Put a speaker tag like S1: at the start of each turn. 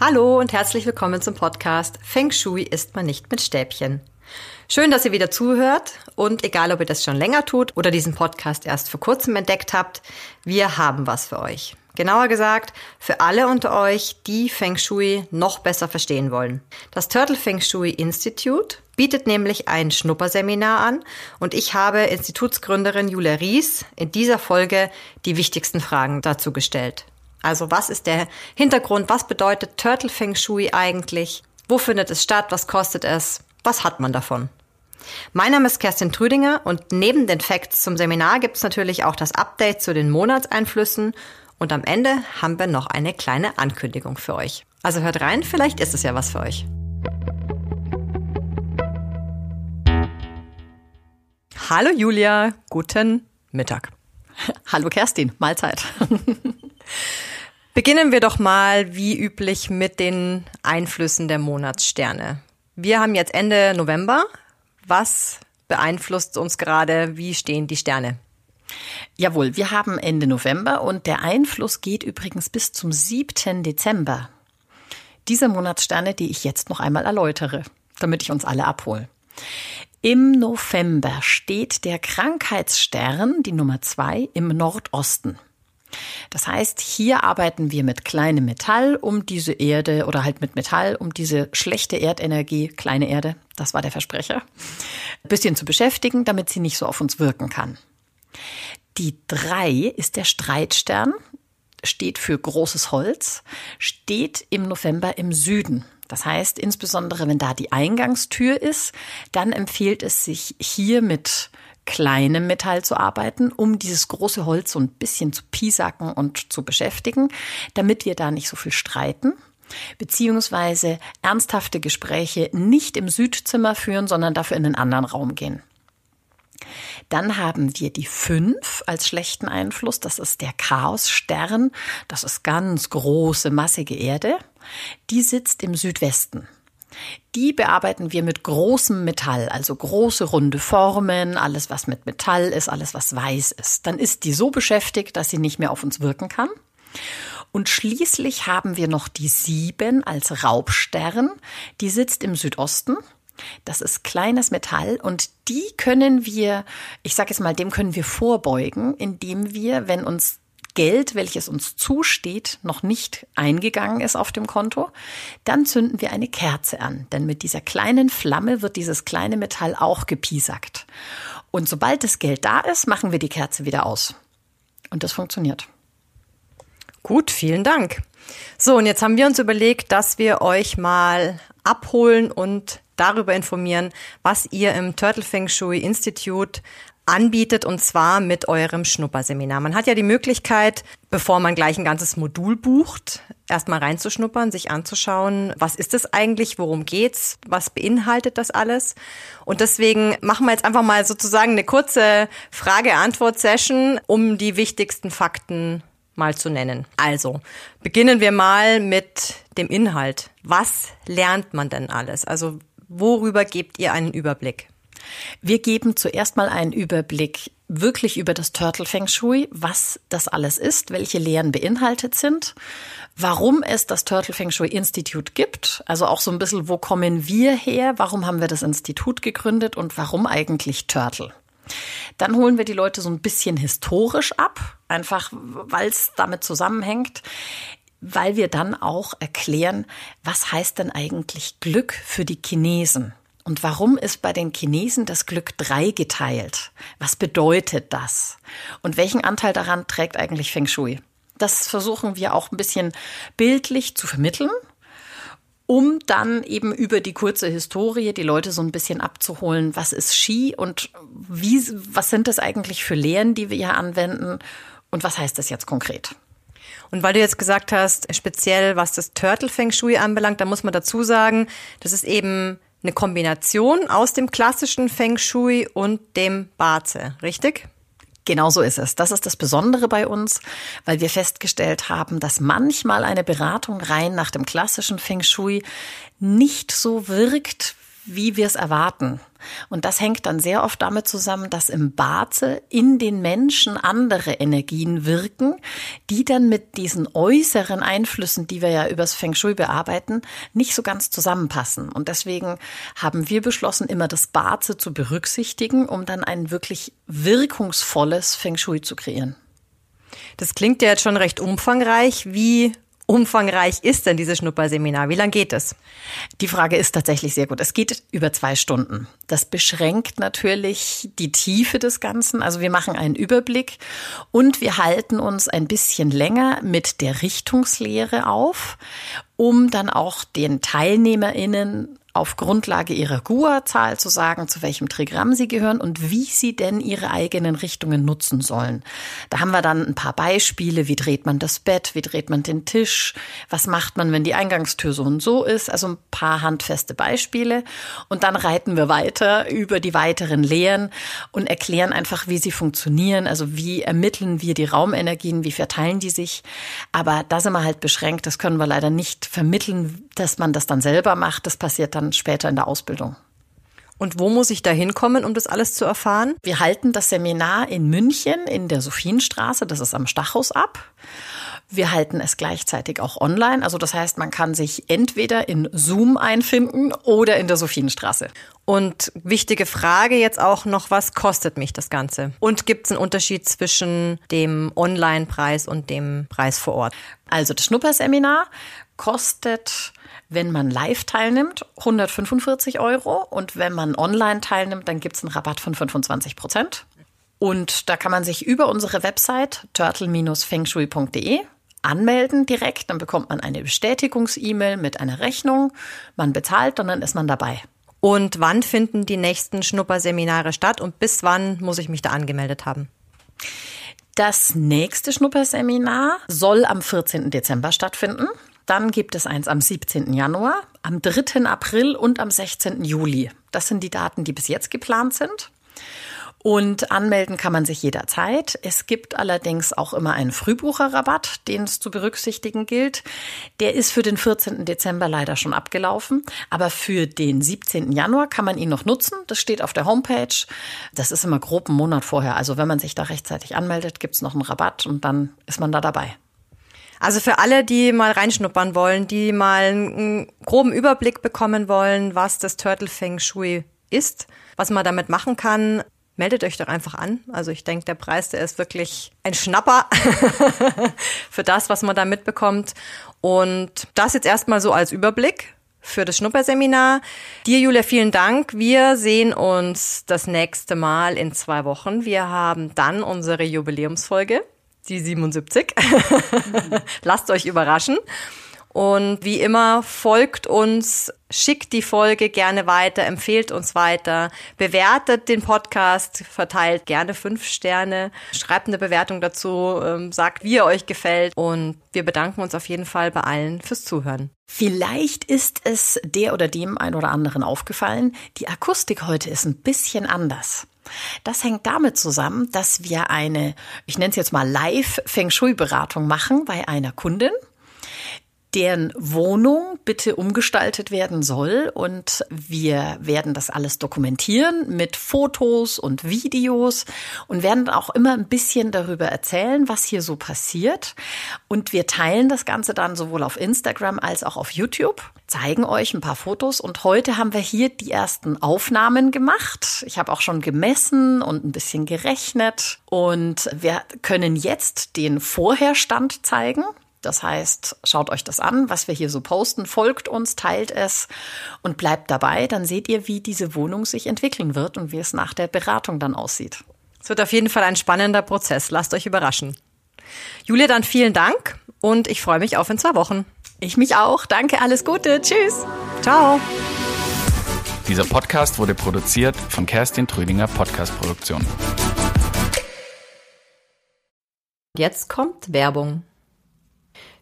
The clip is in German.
S1: Hallo und herzlich willkommen zum Podcast Feng Shui isst man nicht mit Stäbchen. Schön, dass ihr wieder zuhört und egal, ob ihr das schon länger tut oder diesen Podcast erst vor kurzem entdeckt habt, wir haben was für euch. Genauer gesagt, für alle unter euch, die Feng Shui noch besser verstehen wollen. Das Turtle Feng Shui Institute bietet nämlich ein Schnupperseminar an und ich habe Institutsgründerin Julia Ries in dieser Folge die wichtigsten Fragen dazu gestellt. Also was ist der Hintergrund? Was bedeutet Turtle Feng Shui eigentlich? Wo findet es statt? Was kostet es? Was hat man davon? Mein Name ist Kerstin Trüdinger und neben den Facts zum Seminar gibt es natürlich auch das Update zu den Monatseinflüssen und am Ende haben wir noch eine kleine Ankündigung für euch. Also hört rein, vielleicht ist es ja was für euch. Hallo Julia, guten Mittag.
S2: Hallo Kerstin, Mahlzeit.
S1: Beginnen wir doch mal wie üblich mit den Einflüssen der Monatssterne. Wir haben jetzt Ende November. Was beeinflusst uns gerade? Wie stehen die Sterne?
S2: Jawohl, wir haben Ende November und der Einfluss geht übrigens bis zum 7. Dezember. Diese Monatssterne, die ich jetzt noch einmal erläutere, damit ich uns alle abhole. Im November steht der Krankheitsstern, die Nummer zwei, im Nordosten. Das heißt, hier arbeiten wir mit kleinem Metall, um diese Erde oder halt mit Metall, um diese schlechte Erdenergie, kleine Erde, das war der Versprecher, ein bisschen zu beschäftigen, damit sie nicht so auf uns wirken kann. Die drei ist der Streitstern, steht für großes Holz, steht im November im Süden. Das heißt, insbesondere wenn da die Eingangstür ist, dann empfiehlt es sich hier mit kleinem Metall zu arbeiten, um dieses große Holz so ein bisschen zu piesacken und zu beschäftigen, damit wir da nicht so viel streiten beziehungsweise ernsthafte Gespräche nicht im Südzimmer führen, sondern dafür in einen anderen Raum gehen. Dann haben wir die fünf als schlechten Einfluss. Das ist der Chaosstern. Das ist ganz große, massige Erde. Die sitzt im Südwesten. Die bearbeiten wir mit großem Metall, also große runde Formen, alles was mit Metall ist, alles was weiß ist. Dann ist die so beschäftigt, dass sie nicht mehr auf uns wirken kann. Und schließlich haben wir noch die sieben als Raubstern. Die sitzt im Südosten. Das ist kleines Metall und die können wir, ich sage jetzt mal, dem können wir vorbeugen, indem wir, wenn uns Geld, welches uns zusteht, noch nicht eingegangen ist auf dem Konto, dann zünden wir eine Kerze an. Denn mit dieser kleinen Flamme wird dieses kleine Metall auch gepiesackt. Und sobald das Geld da ist, machen wir die Kerze wieder aus. Und das funktioniert.
S1: Gut, vielen Dank. So, und jetzt haben wir uns überlegt, dass wir euch mal abholen und darüber informieren, was ihr im Turtle Feng Shui Institute anbietet und zwar mit eurem Schnupperseminar. Man hat ja die Möglichkeit, bevor man gleich ein ganzes Modul bucht, erstmal reinzuschnuppern, sich anzuschauen, was ist es eigentlich, worum geht's, was beinhaltet das alles? Und deswegen machen wir jetzt einfach mal sozusagen eine kurze Frage-Antwort-Session, um die wichtigsten Fakten mal zu nennen. Also, beginnen wir mal mit dem Inhalt. Was lernt man denn alles? Also, worüber gebt ihr einen Überblick?
S2: Wir geben zuerst mal einen Überblick wirklich über das Turtle Feng Shui, was das alles ist, welche Lehren beinhaltet sind, warum es das Turtle Feng Shui Institute gibt, also auch so ein bisschen, wo kommen wir her, warum haben wir das Institut gegründet und warum eigentlich Turtle. Dann holen wir die Leute so ein bisschen historisch ab, einfach weil es damit zusammenhängt weil wir dann auch erklären, was heißt denn eigentlich Glück für die Chinesen? Und warum ist bei den Chinesen das Glück drei geteilt? Was bedeutet das? Und welchen Anteil daran trägt eigentlich Feng Shui? Das versuchen wir auch ein bisschen bildlich zu vermitteln, um dann eben über die kurze Historie die Leute so ein bisschen abzuholen, was ist Ski und wie, was sind das eigentlich für Lehren, die wir hier anwenden und was heißt das jetzt konkret?
S1: Und weil du jetzt gesagt hast, speziell was das Turtle Feng Shui anbelangt, da muss man dazu sagen, das ist eben eine Kombination aus dem klassischen Feng Shui und dem Baze, richtig?
S2: Genau so ist es. Das ist das Besondere bei uns, weil wir festgestellt haben, dass manchmal eine Beratung rein nach dem klassischen Feng Shui nicht so wirkt, wie wir es erwarten. Und das hängt dann sehr oft damit zusammen, dass im Baze in den Menschen andere Energien wirken, die dann mit diesen äußeren Einflüssen, die wir ja übers Feng Shui bearbeiten, nicht so ganz zusammenpassen. Und deswegen haben wir beschlossen, immer das Baze zu berücksichtigen, um dann ein wirklich wirkungsvolles Feng Shui zu kreieren.
S1: Das klingt ja jetzt schon recht umfangreich. Wie umfangreich ist denn dieses Schnupperseminar? Wie lange geht es?
S2: Die Frage ist tatsächlich sehr gut. Es geht über zwei Stunden. Das beschränkt natürlich die Tiefe des Ganzen. Also wir machen einen Überblick und wir halten uns ein bisschen länger mit der Richtungslehre auf, um dann auch den TeilnehmerInnen auf Grundlage ihrer GUA-Zahl zu sagen, zu welchem Trigramm sie gehören und wie sie denn ihre eigenen Richtungen nutzen sollen. Da haben wir dann ein paar Beispiele, wie dreht man das Bett, wie dreht man den Tisch, was macht man, wenn die Eingangstür so und so ist, also ein paar handfeste Beispiele. Und dann reiten wir weiter über die weiteren Lehren und erklären einfach, wie sie funktionieren, also wie ermitteln wir die Raumenergien, wie verteilen die sich. Aber da sind wir halt beschränkt, das können wir leider nicht vermitteln, dass man das dann selber macht. Das passiert dann später in der Ausbildung.
S1: Und wo muss ich da hinkommen, um das alles zu erfahren?
S2: Wir halten das Seminar in München in der Sophienstraße, das ist am Stachus ab. Wir halten es gleichzeitig auch online. Also das heißt, man kann sich entweder in Zoom einfinden oder in der Sophienstraße.
S1: Und wichtige Frage jetzt auch noch, was kostet mich das Ganze? Und gibt es einen Unterschied zwischen dem Online-Preis und dem Preis vor Ort?
S2: Also das Schnupperseminar kostet wenn man live teilnimmt, 145 Euro. Und wenn man online teilnimmt, dann gibt es einen Rabatt von 25 Prozent. Und da kann man sich über unsere Website turtle-fengshui.de anmelden direkt. Dann bekommt man eine Bestätigungs-E-Mail mit einer Rechnung. Man bezahlt und dann ist man dabei.
S1: Und wann finden die nächsten Schnupperseminare statt und bis wann muss ich mich da angemeldet haben?
S2: Das nächste Schnupperseminar soll am 14. Dezember stattfinden. Dann gibt es eins am 17. Januar, am 3. April und am 16. Juli. Das sind die Daten, die bis jetzt geplant sind. Und anmelden kann man sich jederzeit. Es gibt allerdings auch immer einen Frühbucherrabatt, den es zu berücksichtigen gilt. Der ist für den 14. Dezember leider schon abgelaufen. Aber für den 17. Januar kann man ihn noch nutzen. Das steht auf der Homepage. Das ist immer grob einen Monat vorher. Also wenn man sich da rechtzeitig anmeldet, gibt es noch einen Rabatt und dann ist man da dabei.
S1: Also für alle, die mal reinschnuppern wollen, die mal einen groben Überblick bekommen wollen, was das Turtle Feng Shui ist, was man damit machen kann, meldet euch doch einfach an. Also ich denke, der Preis, der ist wirklich ein Schnapper für das, was man da mitbekommt. Und das jetzt erstmal so als Überblick für das Schnupperseminar. Dir, Julia, vielen Dank. Wir sehen uns das nächste Mal in zwei Wochen. Wir haben dann unsere Jubiläumsfolge die 77. Lasst euch überraschen. Und wie immer, folgt uns, schickt die Folge gerne weiter, empfehlt uns weiter, bewertet den Podcast, verteilt gerne fünf Sterne, schreibt eine Bewertung dazu, ähm, sagt, wie er euch gefällt. Und wir bedanken uns auf jeden Fall bei allen fürs Zuhören.
S2: Vielleicht ist es der oder dem ein oder anderen aufgefallen, die Akustik heute ist ein bisschen anders. Das hängt damit zusammen, dass wir eine, ich nenne es jetzt mal Live-Feng Shui-Beratung machen bei einer Kundin deren Wohnung bitte umgestaltet werden soll. Und wir werden das alles dokumentieren mit Fotos und Videos und werden auch immer ein bisschen darüber erzählen, was hier so passiert. Und wir teilen das Ganze dann sowohl auf Instagram als auch auf YouTube, zeigen euch ein paar Fotos. Und heute haben wir hier die ersten Aufnahmen gemacht. Ich habe auch schon gemessen und ein bisschen gerechnet. Und wir können jetzt den Vorherstand zeigen. Das heißt, schaut euch das an, was wir hier so posten, folgt uns, teilt es und bleibt dabei. Dann seht ihr, wie diese Wohnung sich entwickeln wird und wie es nach der Beratung dann aussieht.
S1: Es wird auf jeden Fall ein spannender Prozess. Lasst euch überraschen. Julia, dann vielen Dank und ich freue mich auf in zwei Wochen.
S2: Ich mich auch. Danke, alles Gute. Tschüss.
S1: Ciao.
S3: Dieser Podcast wurde produziert von Kerstin Trüdinger Podcast Produktion.
S1: Jetzt kommt Werbung.